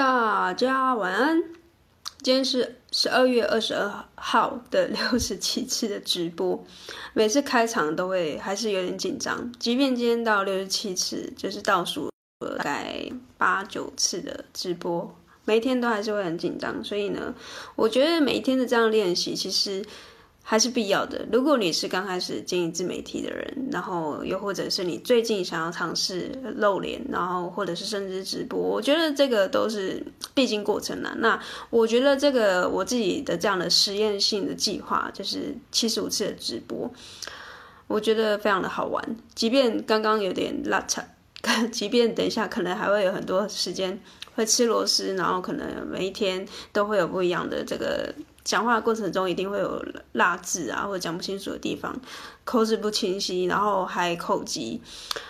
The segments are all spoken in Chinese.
大家晚安。今天是十二月二十二号的六十七次的直播，每次开场都会还是有点紧张，即便今天到六十七次，就是倒数大概八九次的直播，每天都还是会很紧张。所以呢，我觉得每一天的这样练习，其实。还是必要的。如果你是刚开始经营自媒体的人，然后又或者是你最近想要尝试露脸，然后或者是甚至直播，我觉得这个都是必经过程啦。那我觉得这个我自己的这样的实验性的计划，就是七十五次的直播，我觉得非常的好玩。即便刚刚有点拉扯，即便等一下可能还会有很多时间会吃螺丝，然后可能每一天都会有不一样的这个。讲话的过程中一定会有落字啊，或者讲不清楚的地方，口齿不清晰，然后还口疾。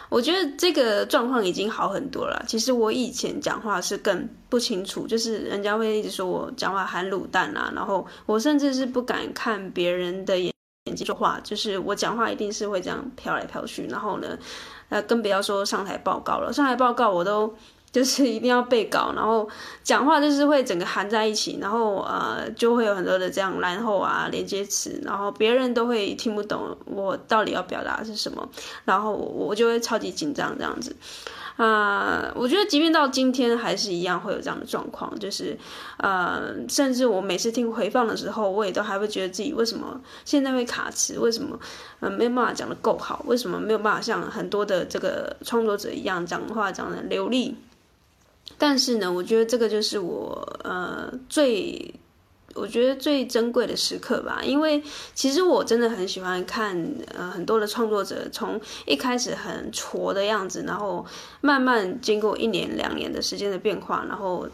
我觉得这个状况已经好很多了。其实我以前讲话是更不清楚，就是人家会一直说我讲话含卤蛋啊，然后我甚至是不敢看别人的眼眼睛说话，就是我讲话一定是会这样飘来飘去。然后呢，呃，更不要说上台报告了，上台报告我都。就是一定要背稿，然后讲话就是会整个含在一起，然后呃就会有很多的这样然后啊连接词，然后别人都会听不懂我到底要表达是什么，然后我就会超级紧张这样子啊、我觉得即便到今天还是一样会有这样的状况，就是呃甚至我每次听回放的时候，我也都还会觉得自己为什么现在会卡词，为什么呃没有办法讲得够好，为什么没有办法像很多的这个创作者一样讲话讲的流利。但是呢，我觉得这个就是我呃最，我觉得最珍贵的时刻吧。因为其实我真的很喜欢看呃很多的创作者从一开始很挫的样子，然后慢慢经过一年两年的时间的变化，然后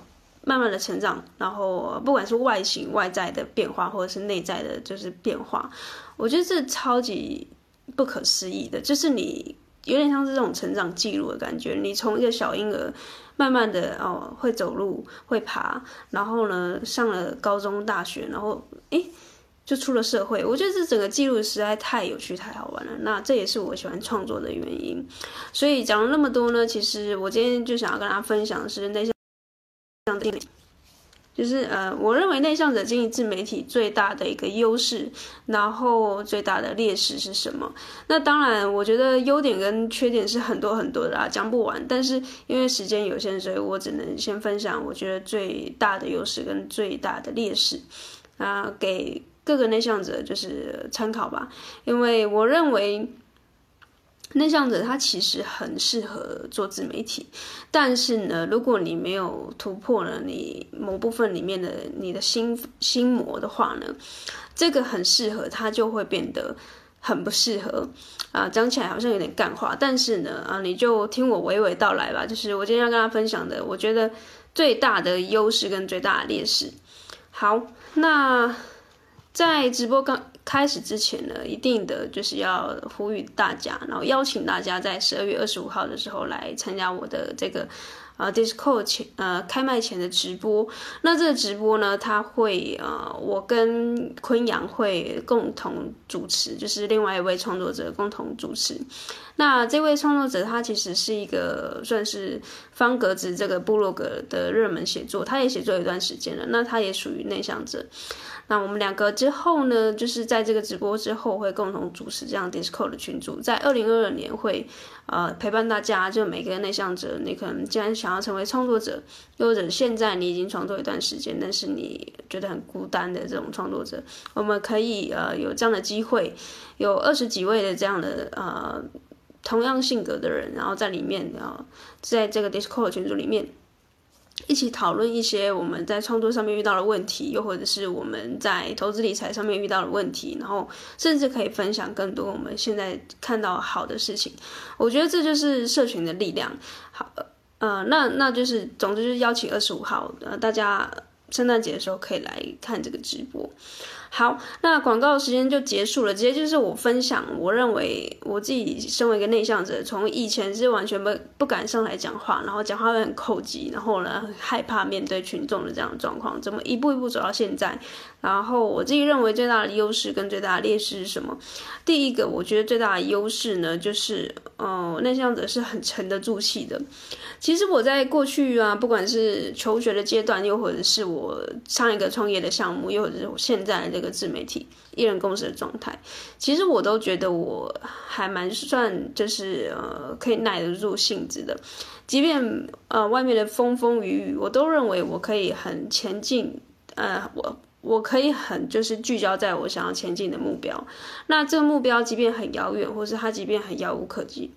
慢慢的成长，然后不管是外形外在的变化，或者是内在的就是变化，我觉得这超级不可思议的，就是你有点像是这种成长记录的感觉，你从一个小婴儿。慢慢的哦，会走路，会爬，然后呢，上了高中、大学，然后诶，就出了社会。我觉得这整个记录实在太有趣、太好玩了。那这也是我喜欢创作的原因。所以讲了那么多呢，其实我今天就想要跟大家分享的是那些这样的。就是呃，我认为内向者经营自媒体最大的一个优势，然后最大的劣势是什么？那当然，我觉得优点跟缺点是很多很多的啊，讲不完。但是因为时间有限，所以我只能先分享我觉得最大的优势跟最大的劣势，啊，给各个内向者就是参考吧。因为我认为。内向者他其实很适合做自媒体，但是呢，如果你没有突破了你某部分里面的你的心心魔的话呢，这个很适合他就会变得很不适合啊。讲起来好像有点干话，但是呢，啊，你就听我娓娓道来吧。就是我今天要跟他分享的，我觉得最大的优势跟最大的劣势。好，那在直播刚。开始之前呢，一定的就是要呼吁大家，然后邀请大家在十二月二十五号的时候来参加我的这个呃 Discord 前呃开麦前的直播。那这个直播呢，它会呃我跟坤阳会共同主持，就是另外一位创作者共同主持。那这位创作者他其实是一个算是方格子这个部落格的热门写作，他也写作一段时间了，那他也属于内向者。那我们两个之后呢，就是在这个直播之后会共同主持这样 Discord 的群组，在二零二二年会呃陪伴大家，就每个内向者，你可能既然想要成为创作者，又或者现在你已经创作一段时间，但是你觉得很孤单的这种创作者，我们可以呃有这样的机会，有二十几位的这样的呃同样性格的人，然后在里面啊、在这个 Discord 群组里面。一起讨论一些我们在创作上面遇到的问题，又或者是我们在投资理财上面遇到的问题，然后甚至可以分享更多我们现在看到好的事情。我觉得这就是社群的力量。好，呃，那那就是，总之就是邀请二十五号，呃，大家圣诞节的时候可以来看这个直播。好，那广告时间就结束了。直接就是我分享，我认为我自己身为一个内向者，从以前是完全不不敢上来讲话，然后讲话会很口急，然后呢，害怕面对群众的这样的状况，怎么一步一步走到现在。然后我自己认为最大的优势跟最大的劣势是什么？第一个，我觉得最大的优势呢，就是，呃，内向者是很沉得住气的。其实我在过去啊，不管是求学的阶段，又或者是我上一个创业的项目，又或者是我现在这个自媒体一人公司的状态，其实我都觉得我还蛮算，就是呃，可以耐得住性子的。即便呃外面的风风雨雨，我都认为我可以很前进。呃，我。我可以很就是聚焦在我想要前进的目标，那这个目标即便很遥远，或是它即便很遥无可及，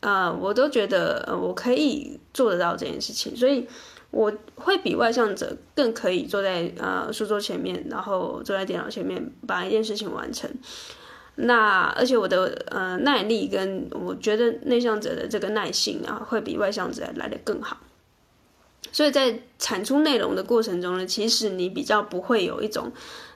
呃，我都觉得我可以做得到这件事情，所以我会比外向者更可以坐在呃书桌前面，然后坐在电脑前面把一件事情完成。那而且我的呃耐力跟我觉得内向者的这个耐性啊，会比外向者来的更好。所以在产出内容的过程中呢，其实你比较不会有一种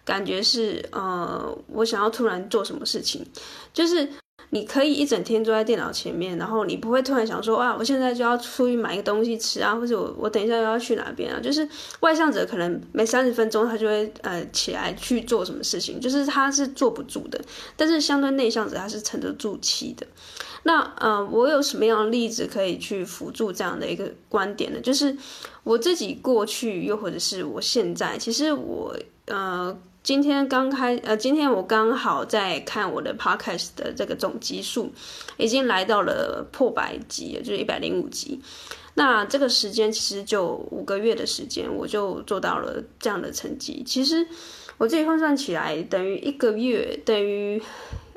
感觉是，呃，我想要突然做什么事情，就是你可以一整天坐在电脑前面，然后你不会突然想说，啊，我现在就要出去买一个东西吃啊，或者我我等一下又要去哪边啊？就是外向者可能每三十分钟他就会呃起来去做什么事情，就是他是坐不住的，但是相对内向者他是沉得住气的。那呃，我有什么样的例子可以去辅助这样的一个观点呢？就是我自己过去，又或者是我现在，其实我呃，今天刚开呃，今天我刚好在看我的 podcast 的这个总集数，已经来到了破百集，就是一百零五集。那这个时间其实就五个月的时间，我就做到了这样的成绩。其实我自己换算起来，等于一个月，等于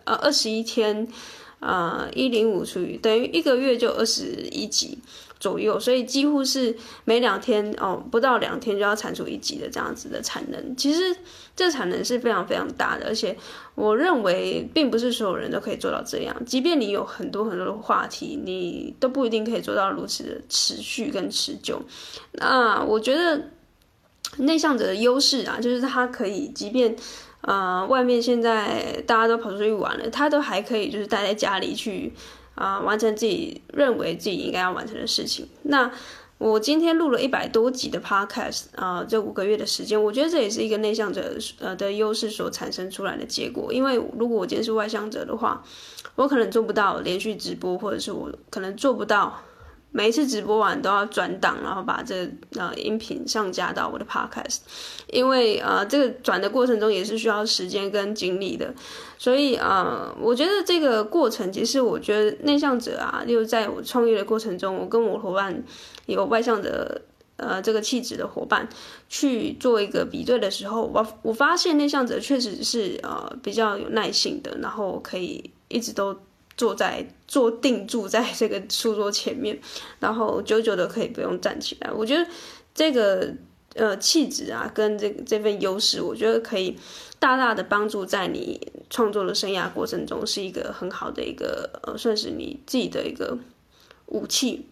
呃二十一天。呃，一零五除以等于一个月就二十一集左右，所以几乎是每两天哦，不到两天就要产出一集的这样子的产能。其实这产能是非常非常大的，而且我认为并不是所有人都可以做到这样。即便你有很多很多的话题，你都不一定可以做到如此的持续跟持久。那我觉得内向者的优势啊，就是他可以即便。呃，外面现在大家都跑出去玩了，他都还可以，就是待在家里去啊、呃，完成自己认为自己应该要完成的事情。那我今天录了一百多集的 podcast 啊、这五个月的时间，我觉得这也是一个内向者呃的优势所产生出来的结果。因为如果我今天是外向者的话，我可能做不到连续直播，或者是我可能做不到。每一次直播完都要转档，然后把这呃音频上架到我的 podcast，因为呃这个转的过程中也是需要时间跟精力的，所以呃我觉得这个过程其实我觉得内向者啊，就在我创业的过程中，我跟我伙伴有外向者呃这个气质的伙伴去做一个比对的时候，我我发现内向者确实是呃比较有耐性的，然后可以一直都。坐在坐定住在这个书桌前面，然后久久的可以不用站起来。我觉得这个呃气质啊，跟这这份优势，我觉得可以大大的帮助在你创作的生涯过程中，是一个很好的一个呃，算是你自己的一个武器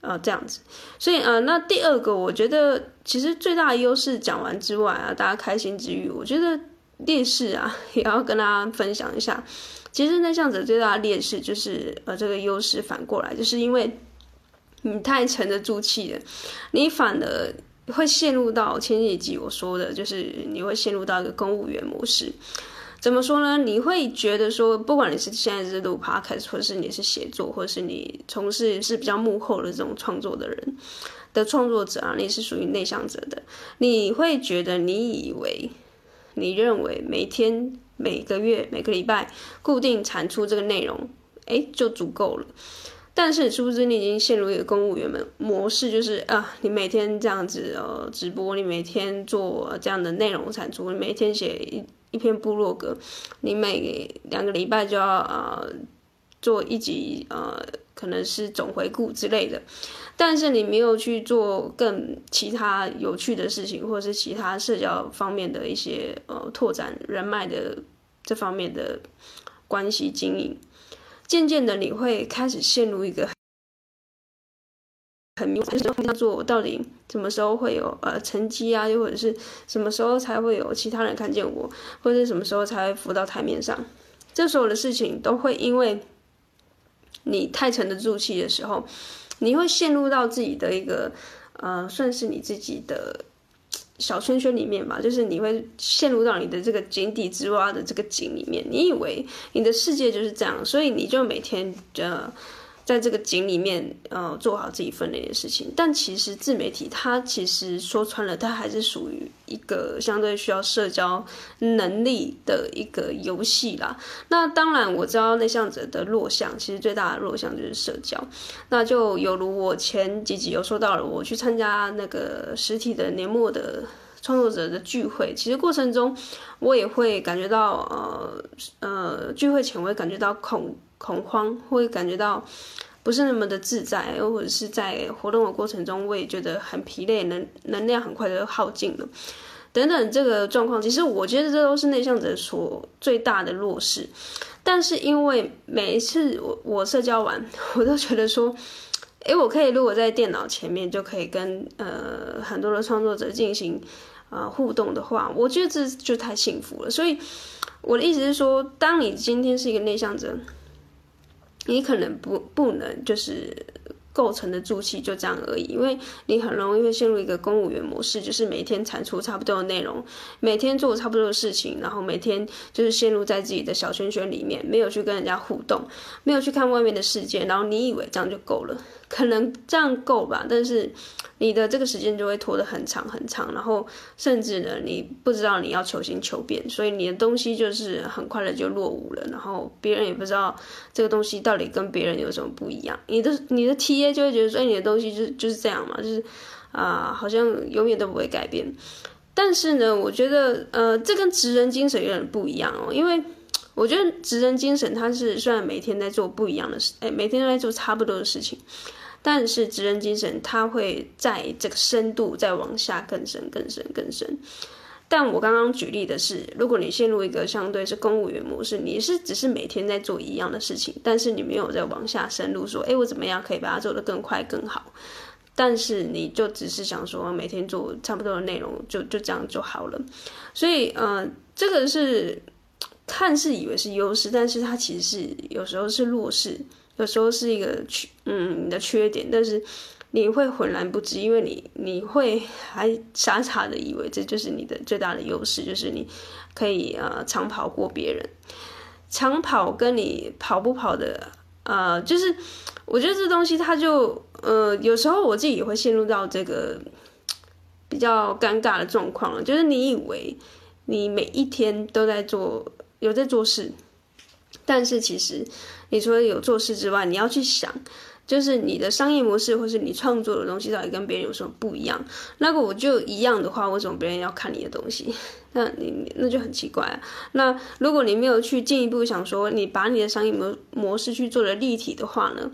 呃，这样子。所以呃，那第二个，我觉得其实最大的优势讲完之外啊，大家开心之余，我觉得劣势啊，也要跟大家分享一下。其实内向者最大的劣势就是，呃，这个优势反过来，就是因为你太沉得住气了，你反而会陷入到前几集我说的，就是你会陷入到一个公务员模式。怎么说呢？你会觉得说，不管你是现在是录 podcast，或者是你是写作，或者是你从事是比较幕后的这种创作的人的创作者啊，你是属于内向者的，你会觉得你以为，你认为每天。每个月、每个礼拜固定产出这个内容，哎，就足够了。但是，殊不知你已经陷入一个公务员的模式，就是啊，你每天这样子呃直播，你每天做这样的内容产出，你每天写一一篇部落格，你每两个礼拜就要呃做一集呃，可能是总回顾之类的。但是你没有去做更其他有趣的事情，或者是其他社交方面的一些呃拓展人脉的。这方面的关系经营，渐渐的你会开始陷入一个很迷茫，就是要做我到底什么时候会有呃成绩啊，又或者是什么时候才会有其他人看见我，或者是什么时候才会浮到台面上？这所有的事情都会因为你太沉得住气的时候，你会陷入到自己的一个呃，算是你自己的小圈圈里面吧，就是你会陷入到你的这个井底之蛙的这个井里面，你以为你的世界就是这样，所以你就每天呃。在这个井里面，呃，做好自己分内的事情。但其实自媒体它其实说穿了，它还是属于一个相对需要社交能力的一个游戏啦。那当然我知道内向者的弱项，其实最大的弱项就是社交。那就犹如我前几集有说到了，我去参加那个实体的年末的创作者的聚会，其实过程中我也会感觉到，呃呃，聚会前我会感觉到恐。恐慌，会感觉到不是那么的自在，又或者是在活动的过程中，我也觉得很疲累，能能量很快就耗尽了，等等这个状况，其实我觉得这都是内向者所最大的弱势。但是因为每一次我我社交完，我都觉得说，诶，我可以如果在电脑前面就可以跟呃很多的创作者进行呃互动的话，我觉得这就太幸福了。所以我的意思是说，当你今天是一个内向者。你可能不不能就是构成的住气就这样而已，因为你很容易会陷入一个公务员模式，就是每天产出差不多的内容，每天做差不多的事情，然后每天就是陷入在自己的小圈圈里面，没有去跟人家互动，没有去看外面的世界，然后你以为这样就够了。可能这样够吧，但是你的这个时间就会拖得很长很长，然后甚至呢，你不知道你要求新求变，所以你的东西就是很快的就落伍了，然后别人也不知道这个东西到底跟别人有什么不一样。你的你的 TA 就会觉得说，哎，你的东西就是就是这样嘛，就是啊、好像永远都不会改变。但是呢，我觉得呃，这跟职人精神有点不一样哦，因为。我觉得职人精神，他是虽然每天在做不一样的事，哎，每天都在做差不多的事情，但是职人精神，它会在这个深度再往下更深、更深、更深。但我刚刚举例的是，如果你陷入一个相对是公务员模式，你是只是每天在做一样的事情，但是你没有在往下深入，说，哎，我怎么样可以把它做得更快、更好？但是你就只是想说，每天做差不多的内容，就就这样就好了。所以，嗯、呃，这个是。看似以为是优势，但是它其实是有时候是弱势，有时候是一个缺，嗯，你的缺点。但是你会浑然不知，因为你你会还傻傻的以为这就是你的最大的优势，就是你可以呃长跑过别人。长跑跟你跑不跑的，呃，就是我觉得这东西它就呃有时候我自己也会陷入到这个比较尴尬的状况了，就是你以为你每一天都在做。有在做事，但是其实你除了有做事之外，你要去想，就是你的商业模式或是你创作的东西到底跟别人有什么不一样？那个我就一样的话，为什么别人要看你的东西？那你那就很奇怪啊。那如果你没有去进一步想说，你把你的商业模模式去做的立体的话呢，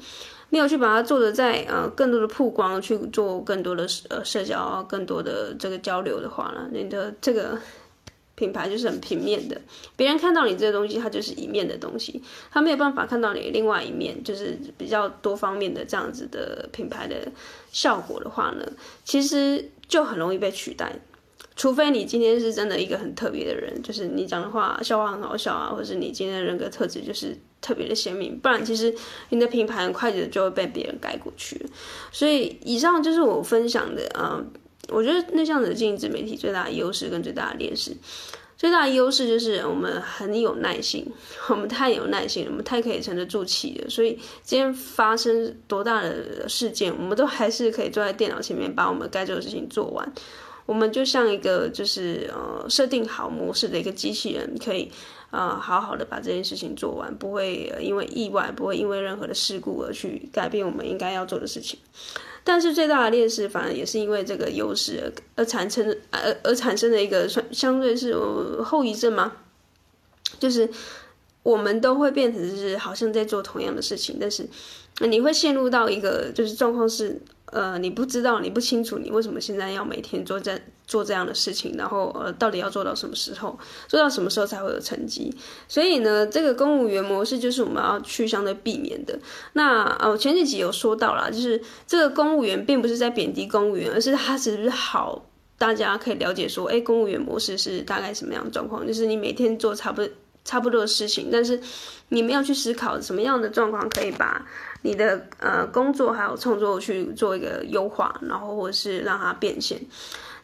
没有去把它做的在呃更多的曝光，去做更多的呃社交，更多的这个交流的话呢，你的这个。品牌就是很平面的，别人看到你这个东西，它就是一面的东西，他没有办法看到你另外一面，就是比较多方面的这样子的品牌的效果的话呢，其实就很容易被取代。除非你今天是真的一个很特别的人，就是你讲的话笑话很好笑啊，或者是你今天的人格特质就是特别的鲜明，不然其实你的品牌很快的就会被别人盖过去。所以以上就是我分享的啊。我觉得内向者经营自媒体最大的优势跟最大的劣势，最大的优势就是我们很有耐心，我们太有耐心了，我们太可以沉得住气了。所以今天发生多大的事件，我们都还是可以坐在电脑前面把我们该做的事情做完。我们就像一个就是呃设定好模式的一个机器人，可以呃好好的把这件事情做完，不会因为意外，不会因为任何的事故而去改变我们应该要做的事情。但是最大的劣势，反而也是因为这个优势而而产生而而产生的一个相对是后遗症吗？就是我们都会变成是好像在做同样的事情，但是你会陷入到一个就是状况是，呃，你不知道，你不清楚，你为什么现在要每天做在做这样的事情，然后呃，到底要做到什么时候，做到什么时候才会有成绩？所以呢，这个公务员模式就是我们要去相对避免的。那呃，前几集有说到啦，就是这个公务员并不是在贬低公务员，而是他只是好，大家可以了解说，哎，公务员模式是大概什么样的状况？就是你每天做差不多差不多的事情，但是你没有去思考什么样的状况可以把你的呃工作还有创作去做一个优化，然后或者是让它变现。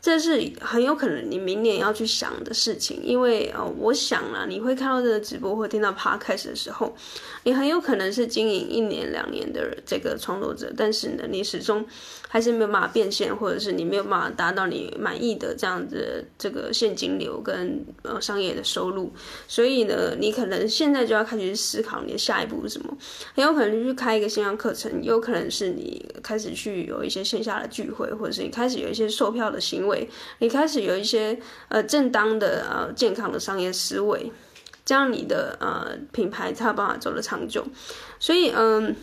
这是很有可能你明年要去想的事情，因为呃，我想啊，你会看到这个直播或听到 podcast 的时候，你很有可能是经营一年两年的这个创作者，但是呢，你始终还是没有办法变现，或者是你没有办法达到你满意的这样子这个现金流跟呃商业的收入，所以呢，你可能现在就要开始思考你的下一步是什么，很有可能去开一个线上课程，有可能是你开始去有一些线下的聚会，或者是你开始有一些售票的行为。你开始有一些呃正当的呃健康的商业思维，这样你的呃品牌才有办法走得长久。所以嗯、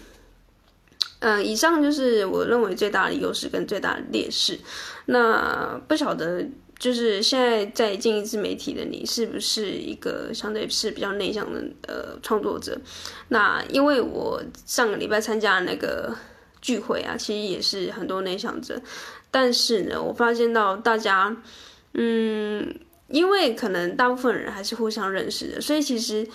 嗯，以上就是我认为最大的优势跟最大的劣势。那不晓得就是现在在经营自媒体的你，是不是一个相对是比较内向的呃创作者？那因为我上个礼拜参加那个聚会啊，其实也是很多内向者。但是呢，我发现到大家，嗯，因为可能大部分人还是互相认识的，所以其实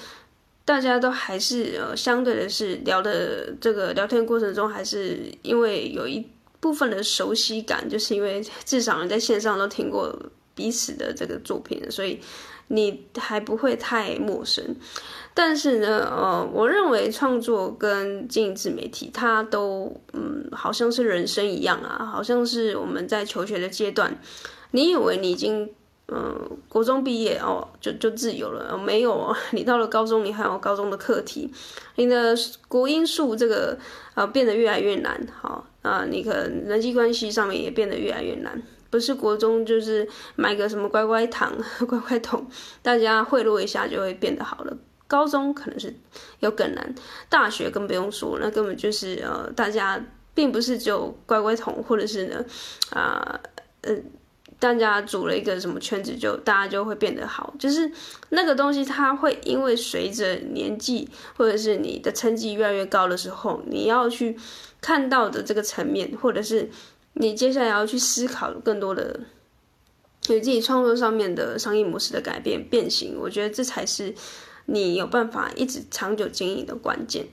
大家都还是呃，相对的是聊的这个聊天过程中，还是因为有一部分的熟悉感，就是因为至少你在线上都听过彼此的这个作品，所以你还不会太陌生。但是呢，呃，我认为创作跟经营自媒体，它都，嗯，好像是人生一样啊，好像是我们在求学的阶段，你以为你已经，嗯、国中毕业哦，就就自由了，没有，你到了高中，你还有高中的课题，你的国英数这个啊、呃、变得越来越难，好啊、你可能人际关系上面也变得越来越难，不是国中就是买个什么乖乖糖、乖乖桶，大家贿赂一下就会变得好了。高中可能是有更难，大学更不用说，那根本就是呃，大家并不是只有乖乖桶，或者是呢，啊呃，呃，大家组了一个什么圈子就，大家就会变得好，就是那个东西，它会因为随着年纪或者是你的成绩越来越高的时候，你要去看到的这个层面，或者是你接下来要去思考更多的，你自己创作上面的商业模式的改变变形，我觉得这才是。你有办法一直长久经营的关键，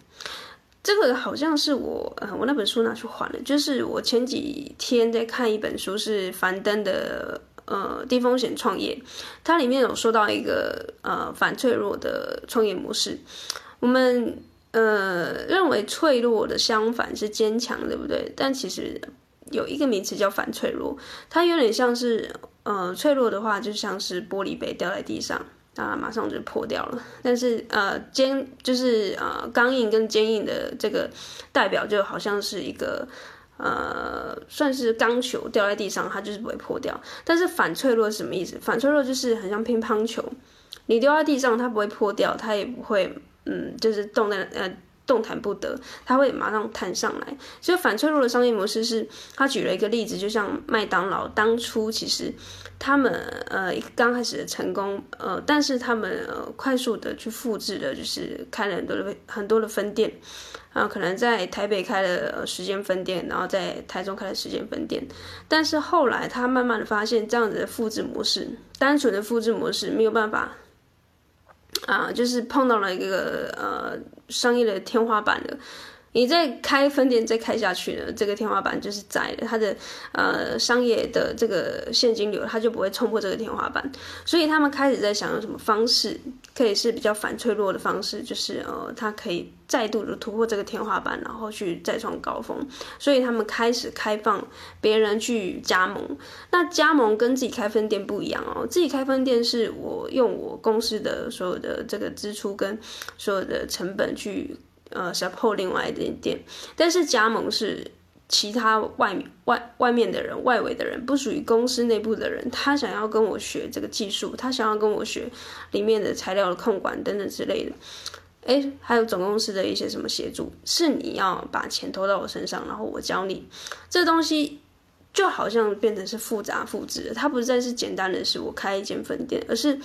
这个好像是我呃，我那本书拿去还了。就是我前几天在看一本书，是樊登的呃低风险创业，它里面有说到一个呃反脆弱的创业模式。我们呃认为脆弱的相反是坚强，对不对？但其实有一个名词叫反脆弱，它有点像是呃脆弱的话，就像是玻璃杯掉在地上。啊，马上就破掉了。但是呃，坚就是呃，刚硬跟坚硬的这个代表，就好像是一个呃，算是钢球掉在地上，它就是不会破掉。但是反脆弱是什么意思？反脆弱就是很像乒乓球，你丢在地上，它不会破掉，它也不会嗯，就是动在呃。动弹不得，它会马上弹上来。所以反脆弱的商业模式是，他举了一个例子，就像麦当劳当初其实他们呃刚开始的成功呃，但是他们呃快速的去复制的，就是开了很多的很多的分店啊，可能在台北开了十间分店，然后在台中开了十间分店，但是后来他慢慢的发现这样子的复制模式，单纯的复制模式没有办法。啊，就是碰到了一个呃商业的天花板了。你再开分店再开下去呢，这个天花板就是在的，它的呃商业的这个现金流，它就不会冲破这个天花板。所以他们开始在想用什么方式可以是比较反脆弱的方式，就是呃它可以再度的突破这个天花板，然后去再创高峰。所以他们开始开放别人去加盟。那加盟跟自己开分店不一样哦，自己开分店是我用我公司的所有的这个支出跟所有的成本去。呃想破另外一点点，但是加盟是其他外外外面的人、外围的人，不属于公司内部的人，他想要跟我学这个技术，他想要跟我学里面的材料的控管等等之类的，哎，还有总公司的一些什么协助，是你要把钱投到我身上，然后我教你这东西。就好像变成是复杂复制，它不再是简单的是我开一间分店，而是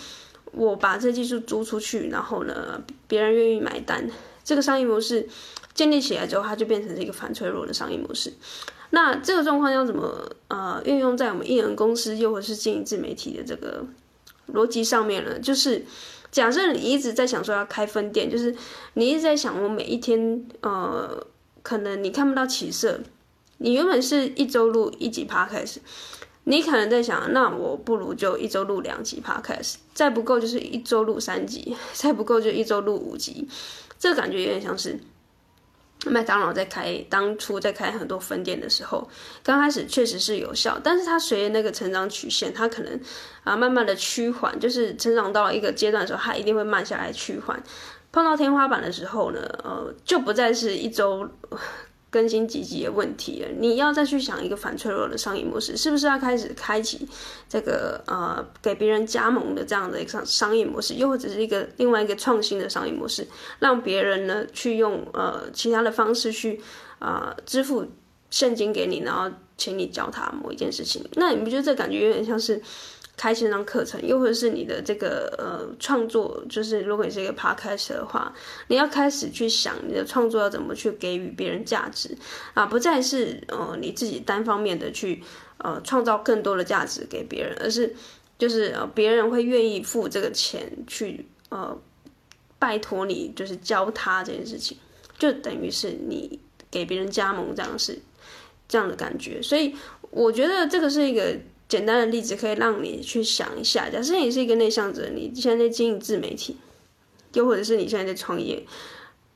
我把这技术租出去，然后呢，别人愿意买单，这个商业模式建立起来之后，它就变成是一个反脆弱的商业模式。那这个状况要怎么呃运用在我们艺人公司，又或是经营自媒体的这个逻辑上面呢？就是假设你一直在想说要开分店，就是你一直在想我每一天呃，可能你看不到起色。你原本是一周录一集 podcast，你可能在想，那我不如就一周录两集 podcast，再不够就是一周录三集，再不够就一周录五集。这个感觉有点像是麦当劳在开当初在开很多分店的时候，刚开始确实是有效，但是它随着那个成长曲线，它可能啊慢慢的趋缓，就是成长到一个阶段的时候，它一定会慢下来趋缓。碰到天花板的时候呢，呃，就不再是一周。更新几集的问题，你要再去想一个反脆弱的商业模式，是不是要开始开启这个呃给别人加盟的这样的一个商商业模式，又或者是一个另外一个创新的商业模式，让别人呢去用呃其他的方式去啊、呃、支付现金给你，然后请你教他某一件事情，那你不觉得这感觉有点像是？开线上课程，又或者是你的这个呃创作，就是如果你是一个 podcast 的话，你要开始去想你的创作要怎么去给予别人价值啊，不再是呃你自己单方面的去呃创造更多的价值给别人，而是就是呃别人会愿意付这个钱去呃拜托你，就是教他这件事情，就等于是你给别人加盟这样是这样的感觉，所以我觉得这个是一个。简单的例子可以让你去想一下，假设你是一个内向者，你现在在经营自媒体，又或者是你现在在创业，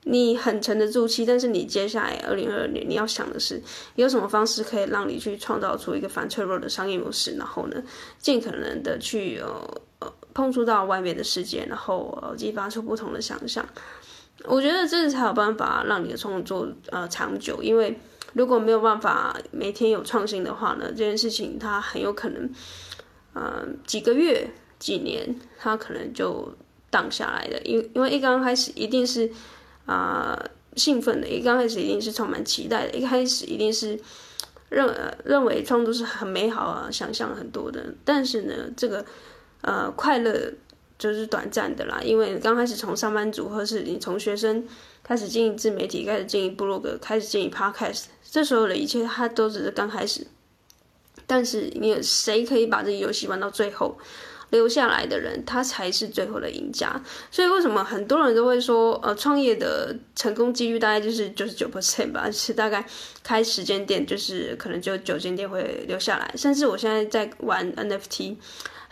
你很沉得住气，但是你接下来二零二二年你要想的是，有什么方式可以让你去创造出一个反脆弱的商业模式，然后呢，尽可能的去呃呃碰触到外面的世界，然后呃激发出不同的想象。我觉得这才有办法让你的创作呃长久，因为。如果没有办法每天有创新的话呢，这件事情它很有可能，呃，几个月、几年，它可能就荡下来的。因因为一刚开始一定是啊、兴奋的，一刚开始一定是充满期待的，一开始一定是认、呃、认为创作是很美好啊，想象很多的。但是呢，这个呃快乐就是短暂的啦，因为刚开始从上班族或是你从学生。开始经营自媒体，开始经营部落格，开始经营 podcast，这时候的一切，它都只是刚开始。但是，你有谁可以把这游戏玩到最后，留下来的人，他才是最后的赢家。所以，为什么很多人都会说，呃，创业的成功几率大概就是九十九 percent 吧？是大概开十间店，就是可能就九间店会留下来。甚至我现在在玩 NFT。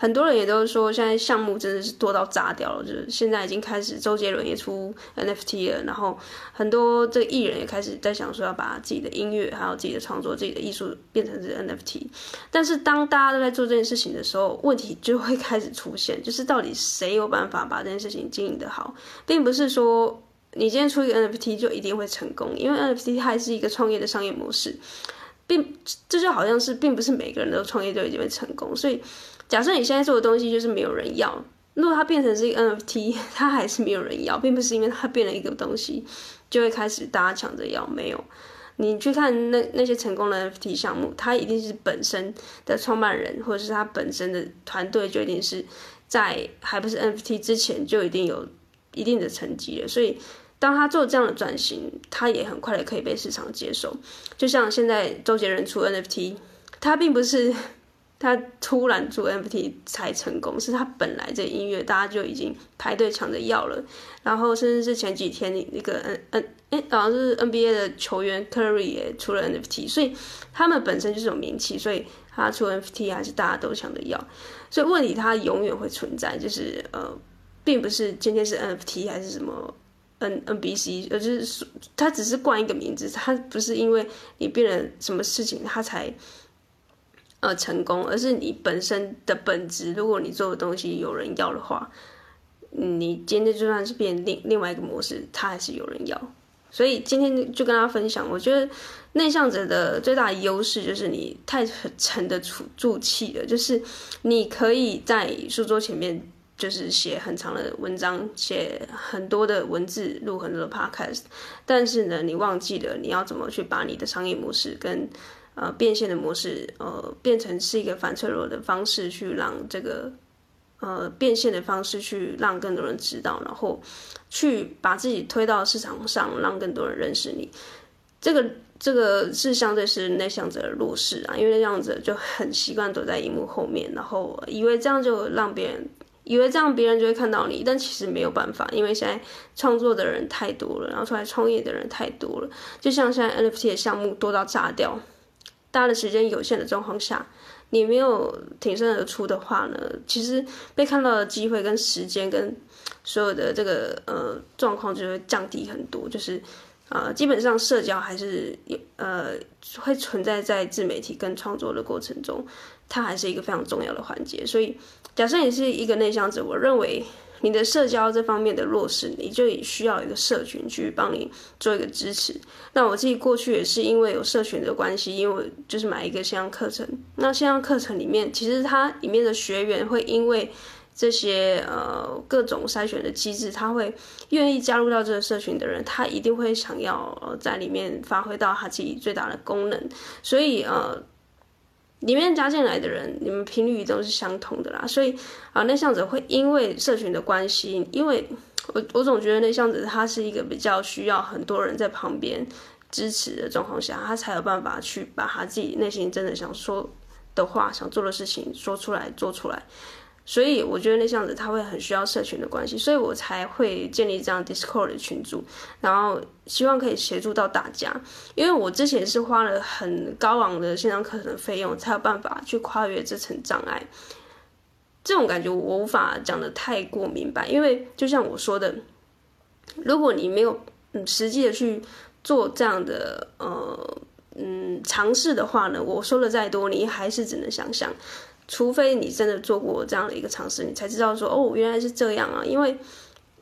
很多人也都说，现在项目真的是多到炸掉了。就是现在已经开始，周杰伦也出 NFT 了，然后很多这个艺人也开始在想说要把自己的音乐、还有自己的创作、自己的艺术变成是 NFT。但是当大家都在做这件事情的时候，问题就会开始出现，就是到底谁有办法把这件事情经营得好，并不是说你今天出一个 NFT 就一定会成功，因为 NFT 还是一个创业的商业模式，并这就好像是并不是每个人都创业就一定会成功，所以。假设你现在做的东西就是没有人要，如果它变成是一个 NFT，它还是没有人要，并不是因为它变了一个东西就会开始大家抢着要。没有，你去看那那些成功的 NFT 项目，它一定是本身的创办人或者是他本身的团队就一定是在还不是 NFT 之前就一定有一定的成绩了。所以当他做这样的转型，他也很快的可以被市场接受。就像现在周杰伦出 NFT，他并不是。他突然做 NFT 才成功，是他本来这音乐大家就已经排队抢着要了，然后甚至是前几天那个 N N 哎，好像是 NBA 的球员 Curry 也出了 NFT，所以他们本身就是有名气，所以他出 NFT 还是大家都抢着要，所以问题它永远会存在，就是呃，并不是今天是 NFT 还是什么 N NBC，而就是它只是冠一个名字，它不是因为你变了什么事情它才。呃，成功，而是你本身的本质。如果你做的东西有人要的话，你今天就算是变另另外一个模式，它还是有人要。所以今天就跟大家分享，我觉得内向者的最大的优势就是你太沉得住气了，就是你可以在书桌前面就是写很长的文章，写很多的文字，录很多的 podcast，但是呢，你忘记了你要怎么去把你的商业模式跟。呃变现的模式，呃变成是一个反脆弱的方式去让这个呃变现的方式去让更多人知道，然后去把自己推到市场上，让更多人认识你。这个这个是相对是内向者的弱势啊，因为内向者就很习惯躲在荧幕后面，然后以为这样就让别人，以为这样别人就会看到你，但其实没有办法，因为现在创作的人太多了，然后出来创业的人太多了，就像现在 NFT 的项目多到炸掉，大家的时间有限的状况下，你没有挺身而出的话呢，其实被看到的机会跟时间跟所有的这个呃状况就会降低很多，就是。呃，基本上社交还是有呃会存在在自媒体跟创作的过程中，它还是一个非常重要的环节。所以，假设你是一个内向者，我认为你的社交这方面的弱势，你就也需要一个社群去帮你做一个支持。那我自己过去也是因为有社群的关系，因为我就是买一个线上课程，那线上课程里面其实它里面的学员会因为。这些呃各种筛选的机制，他会愿意加入到这个社群的人，他一定会想要在里面发挥到他自己最大的功能。所以呃，里面加进来的人，你们频率都是相同的啦。所以啊，内向者会因为社群的关系，因为我我总觉得内向者他是一个比较需要很多人在旁边支持的状况下，他才有办法去把他自己内心真的想说的话、想做的事情说出来、做出来。所以我觉得内向者他会很需要社群的关系，所以我才会建立这样 Discord 的群组，然后希望可以协助到大家。因为我之前是花了很高昂的线上课程费用，才有办法去跨越这层障碍。这种感觉我无法讲得太过明白，因为就像我说的，如果你没有嗯实际的去做这样的呃嗯尝试的话呢，我说的再多，你还是只能想象。除非你真的做过这样的一个尝试，你才知道说哦，原来是这样啊！因为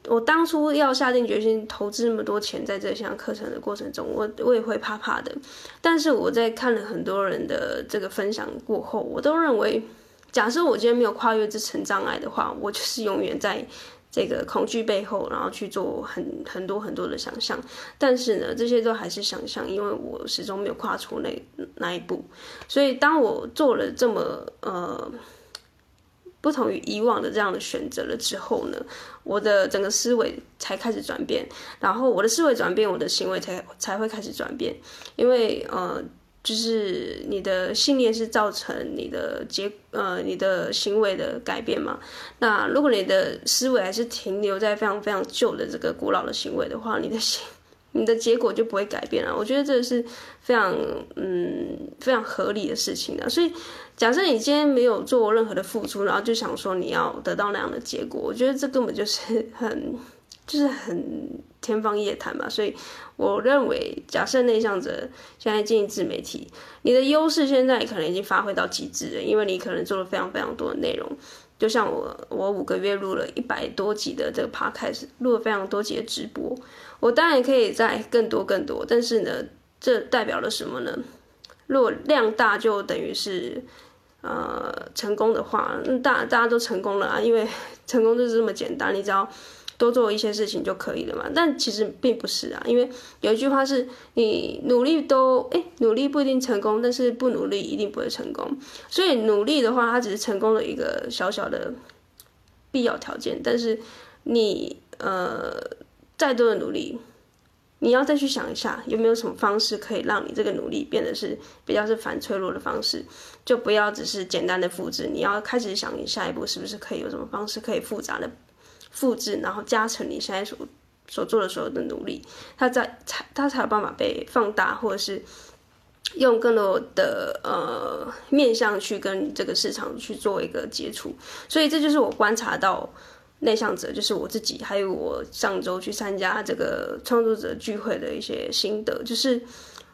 我当初要下定决心投资那么多钱在这项课程的过程中，我我也会怕怕的。但是我在看了很多人的这个分享过后，我都认为，假设我今天没有跨越这层障碍的话，我就是永远在。这个恐惧背后，然后去做很很多很多的想象，但是呢，这些都还是想象，因为我始终没有跨出那那一步。所以，当我做了这么呃不同于以往的这样的选择了之后呢，我的整个思维才开始转变，然后我的思维转变，我的行为才才会开始转变，因为呃。就是你的信念是造成你的结呃你的行为的改变嘛？那如果你的思维还是停留在非常非常旧的这个古老的行为的话，你的行你的结果就不会改变了。我觉得这是非常嗯非常合理的事情的。所以假设你今天没有做任何的付出，然后就想说你要得到那样的结果，我觉得这根本就是很就是很天方夜谭吧。所以。我认为，假设内向者现在经营自媒体，你的优势现在可能已经发挥到极致了，因为你可能做了非常非常多的内容。就像我，我五个月录了一百多集的这个 podcast，录了非常多集的直播。我当然可以再更多更多，但是呢，这代表了什么呢？如果量大就等于是呃成功的话，那大大家都成功了啊，因为成功就是这么简单，你只要。多做一些事情就可以了嘛，但其实并不是啊，因为有一句话是你努力都诶、欸，努力不一定成功，但是不努力一定不会成功。所以努力的话，它只是成功的一个小小的必要条件。但是你呃再多的努力，你要再去想一下，有没有什么方式可以让你这个努力变得是比较是反脆弱的方式，就不要只是简单的复制，你要开始想你下一步是不是可以有什么方式可以复杂的。复制，然后加成你现在所所做的所有的努力，它在才它才有办法被放大，或者是用更多的呃面向去跟这个市场去做一个接触。所以这就是我观察到内向者，就是我自己，还有我上周去参加这个创作者聚会的一些心得，就是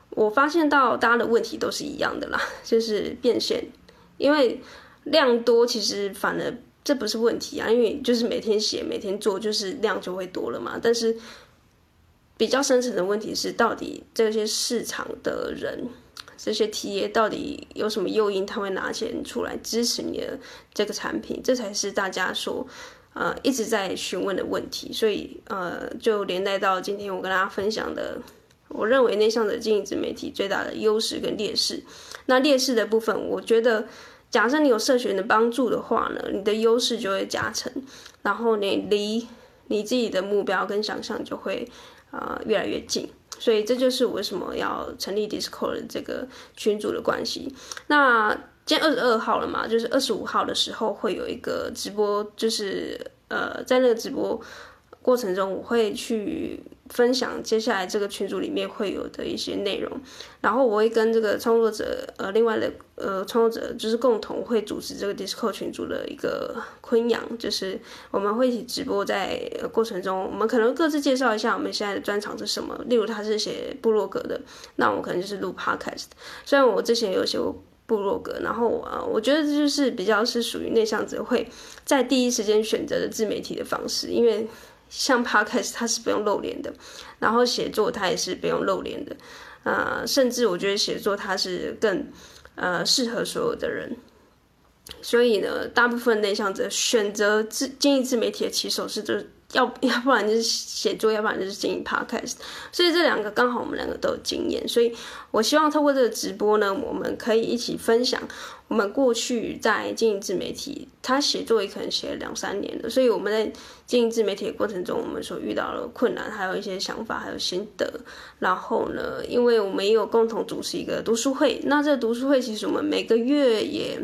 我发现到大家的问题都是一样的啦，就是变现，因为量多其实反而。这不是问题啊，因为就是每天写、每天做，就是量就会多了嘛。但是比较深层的问题是，到底这些市场的人、这些企业到底有什么诱因，他会拿钱出来支持你的这个产品？这才是大家说呃一直在询问的问题。所以呃，就连带到今天我跟大家分享的。我认为内向者经营自媒体最大的优势跟劣势。那劣势的部分，我觉得，假设你有社群的帮助的话呢，你的优势就会加成，然后你离你自己的目标跟想象就会呃越来越近。所以这就是我为什么要成立 Discord 的这个群组的关系。那今天二十二号了嘛，就是二十五号的时候会有一个直播，就是呃在那个直播。过程中我会去分享接下来这个群组里面会有的一些内容，然后我会跟这个创作者，呃，另外的呃创作者就是共同会组织这个 Discord 群组的一个昆阳，就是我们会一起直播在过程中，我们可能各自介绍一下我们现在的专长是什么，例如他是写部落格的，那我可能就是录 Podcast，虽然我之前有写过部落格，然后啊，我觉得这就是比较是属于内向者会在第一时间选择的自媒体的方式，因为。像 Podcast 它是不用露脸的，然后写作它也是不用露脸的，呃，甚至我觉得写作它是更呃适合所有的人，所以呢，大部分内向者选择自经营自媒体的起手是这。要 要不然就是写作，要不然就是经营 podcast，所以这两个刚好我们两个都有经验，所以我希望透过这个直播呢，我们可以一起分享我们过去在经营自媒体，他写作也可能写了两三年了，所以我们在经营自媒体的过程中，我们所遇到的困难，还有一些想法，还有心得。然后呢，因为我们也有共同主持一个读书会，那这个读书会其实我们每个月也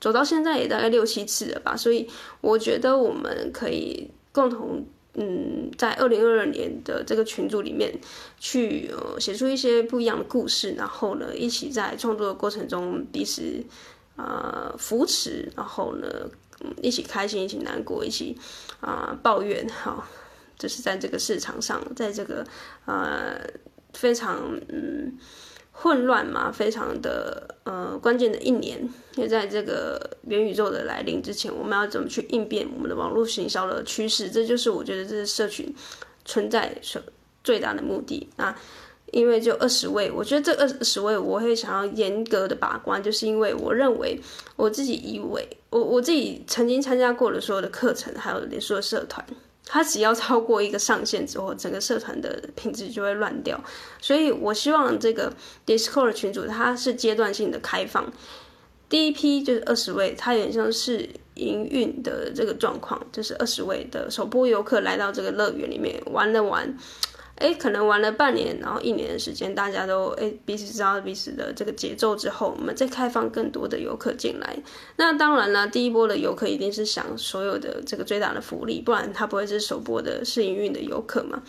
走到现在也大概六七次了吧，所以我觉得我们可以。共同，嗯，在二零二二年的这个群组里面去呃写出一些不一样的故事，然后呢，一起在创作的过程中彼此啊、呃、扶持，然后呢，一起开心，一起难过，一起啊、抱怨，好，就是在这个市场上，在这个呃非常嗯。混乱嘛，非常的呃关键的一年，因为在这个元宇宙的来临之前，我们要怎么去应变我们的网络行销的趋势？这就是我觉得这是社群存在所最大的目的。那因为就二十位，我觉得这二十位我会想要严格的把关，就是因为我认为我自己以为我我自己曾经参加过的所有的课程，还有连锁的社团。它只要超过一个上限之后，整个社团的品质就会乱掉。所以我希望这个 Discord 群组它是阶段性的开放，第一批就是二十位，它有点像是营运的这个状况，就是二十位的首波游客来到这个乐园里面玩了玩。哎，可能玩了半年，然后一年的时间，大家都哎彼此知道彼此的这个节奏之后，我们再开放更多的游客进来。那当然了，第一波的游客一定是享所有的这个最大的福利，不然他不会是首波的试营运的游客嘛。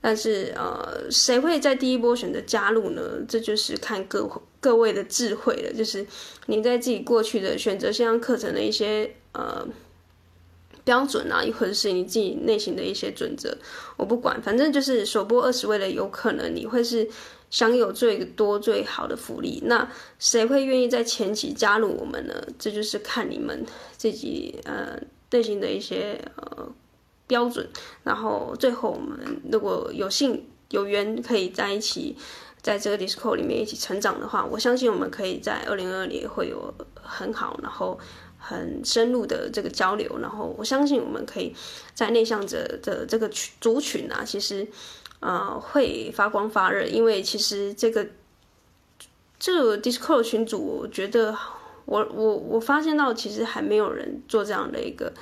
但是呃，谁会在第一波选择加入呢？这就是看各各位的智慧了，就是你在自己过去的选择线上课程的一些呃。标准啊，或者是你自己内心的一些准则，我不管，反正就是首播二十位的，有可能你会是享有最多最好的福利。那谁会愿意在前期加入我们呢？这就是看你们自己呃内心的一些呃标准。然后最后我们如果有幸有缘可以在一起，在这个 Discord 里面一起成长的话，我相信我们可以在二零二二年会有很好，然后。很深入的这个交流，然后我相信我们可以在内向者的这个群族群啊，其实呃会发光发热，因为其实这个这个 Discord 群组，我觉得我我我发现到其实还没有人做这样的一个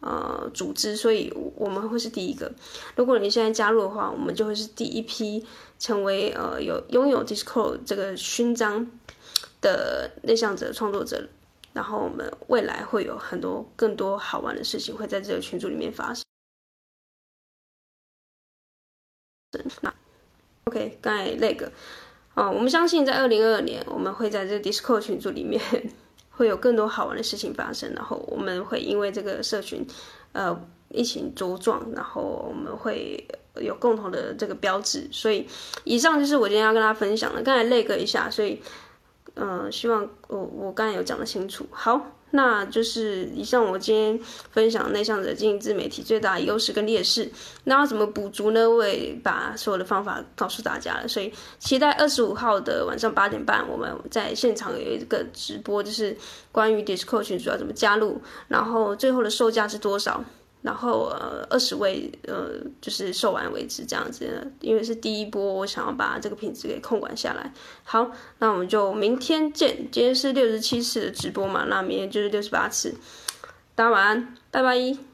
呃组织，所以我们会是第一个。如果你现在加入的话，我们就会是第一批成为呃有拥有 Discord 这个勋章的内向者创作者。然后我们未来会有很多更多好玩的事情会在这个群组里面发生。那 OK，刚才那个，哦，我们相信在二零二二年，我们会在这个 DISCO 群组里面会有更多好玩的事情发生。然后我们会因为这个社群，呃，一起茁壮，然后我们会有共同的这个标志。所以以上就是我今天要跟大家分享的。刚才那个一下，所以。嗯、希望我我刚才有讲得清楚。好，那就是以上我今天分享内向者经营自媒体最大的优势跟劣势。那要怎么补足呢？我也把所有的方法告诉大家了。所以期待二十五号的晚上八点半，我们在现场有一个直播，就是关于 Discord 群主要怎么加入，然后最后的售价是多少。然后呃二十位呃就是售完为止这样子，因为是第一波，我想要把这个品质给控管下来。好，那我们就明天见。今天是六十七次的直播嘛，那明天就是六十八次。大家晚安，拜拜。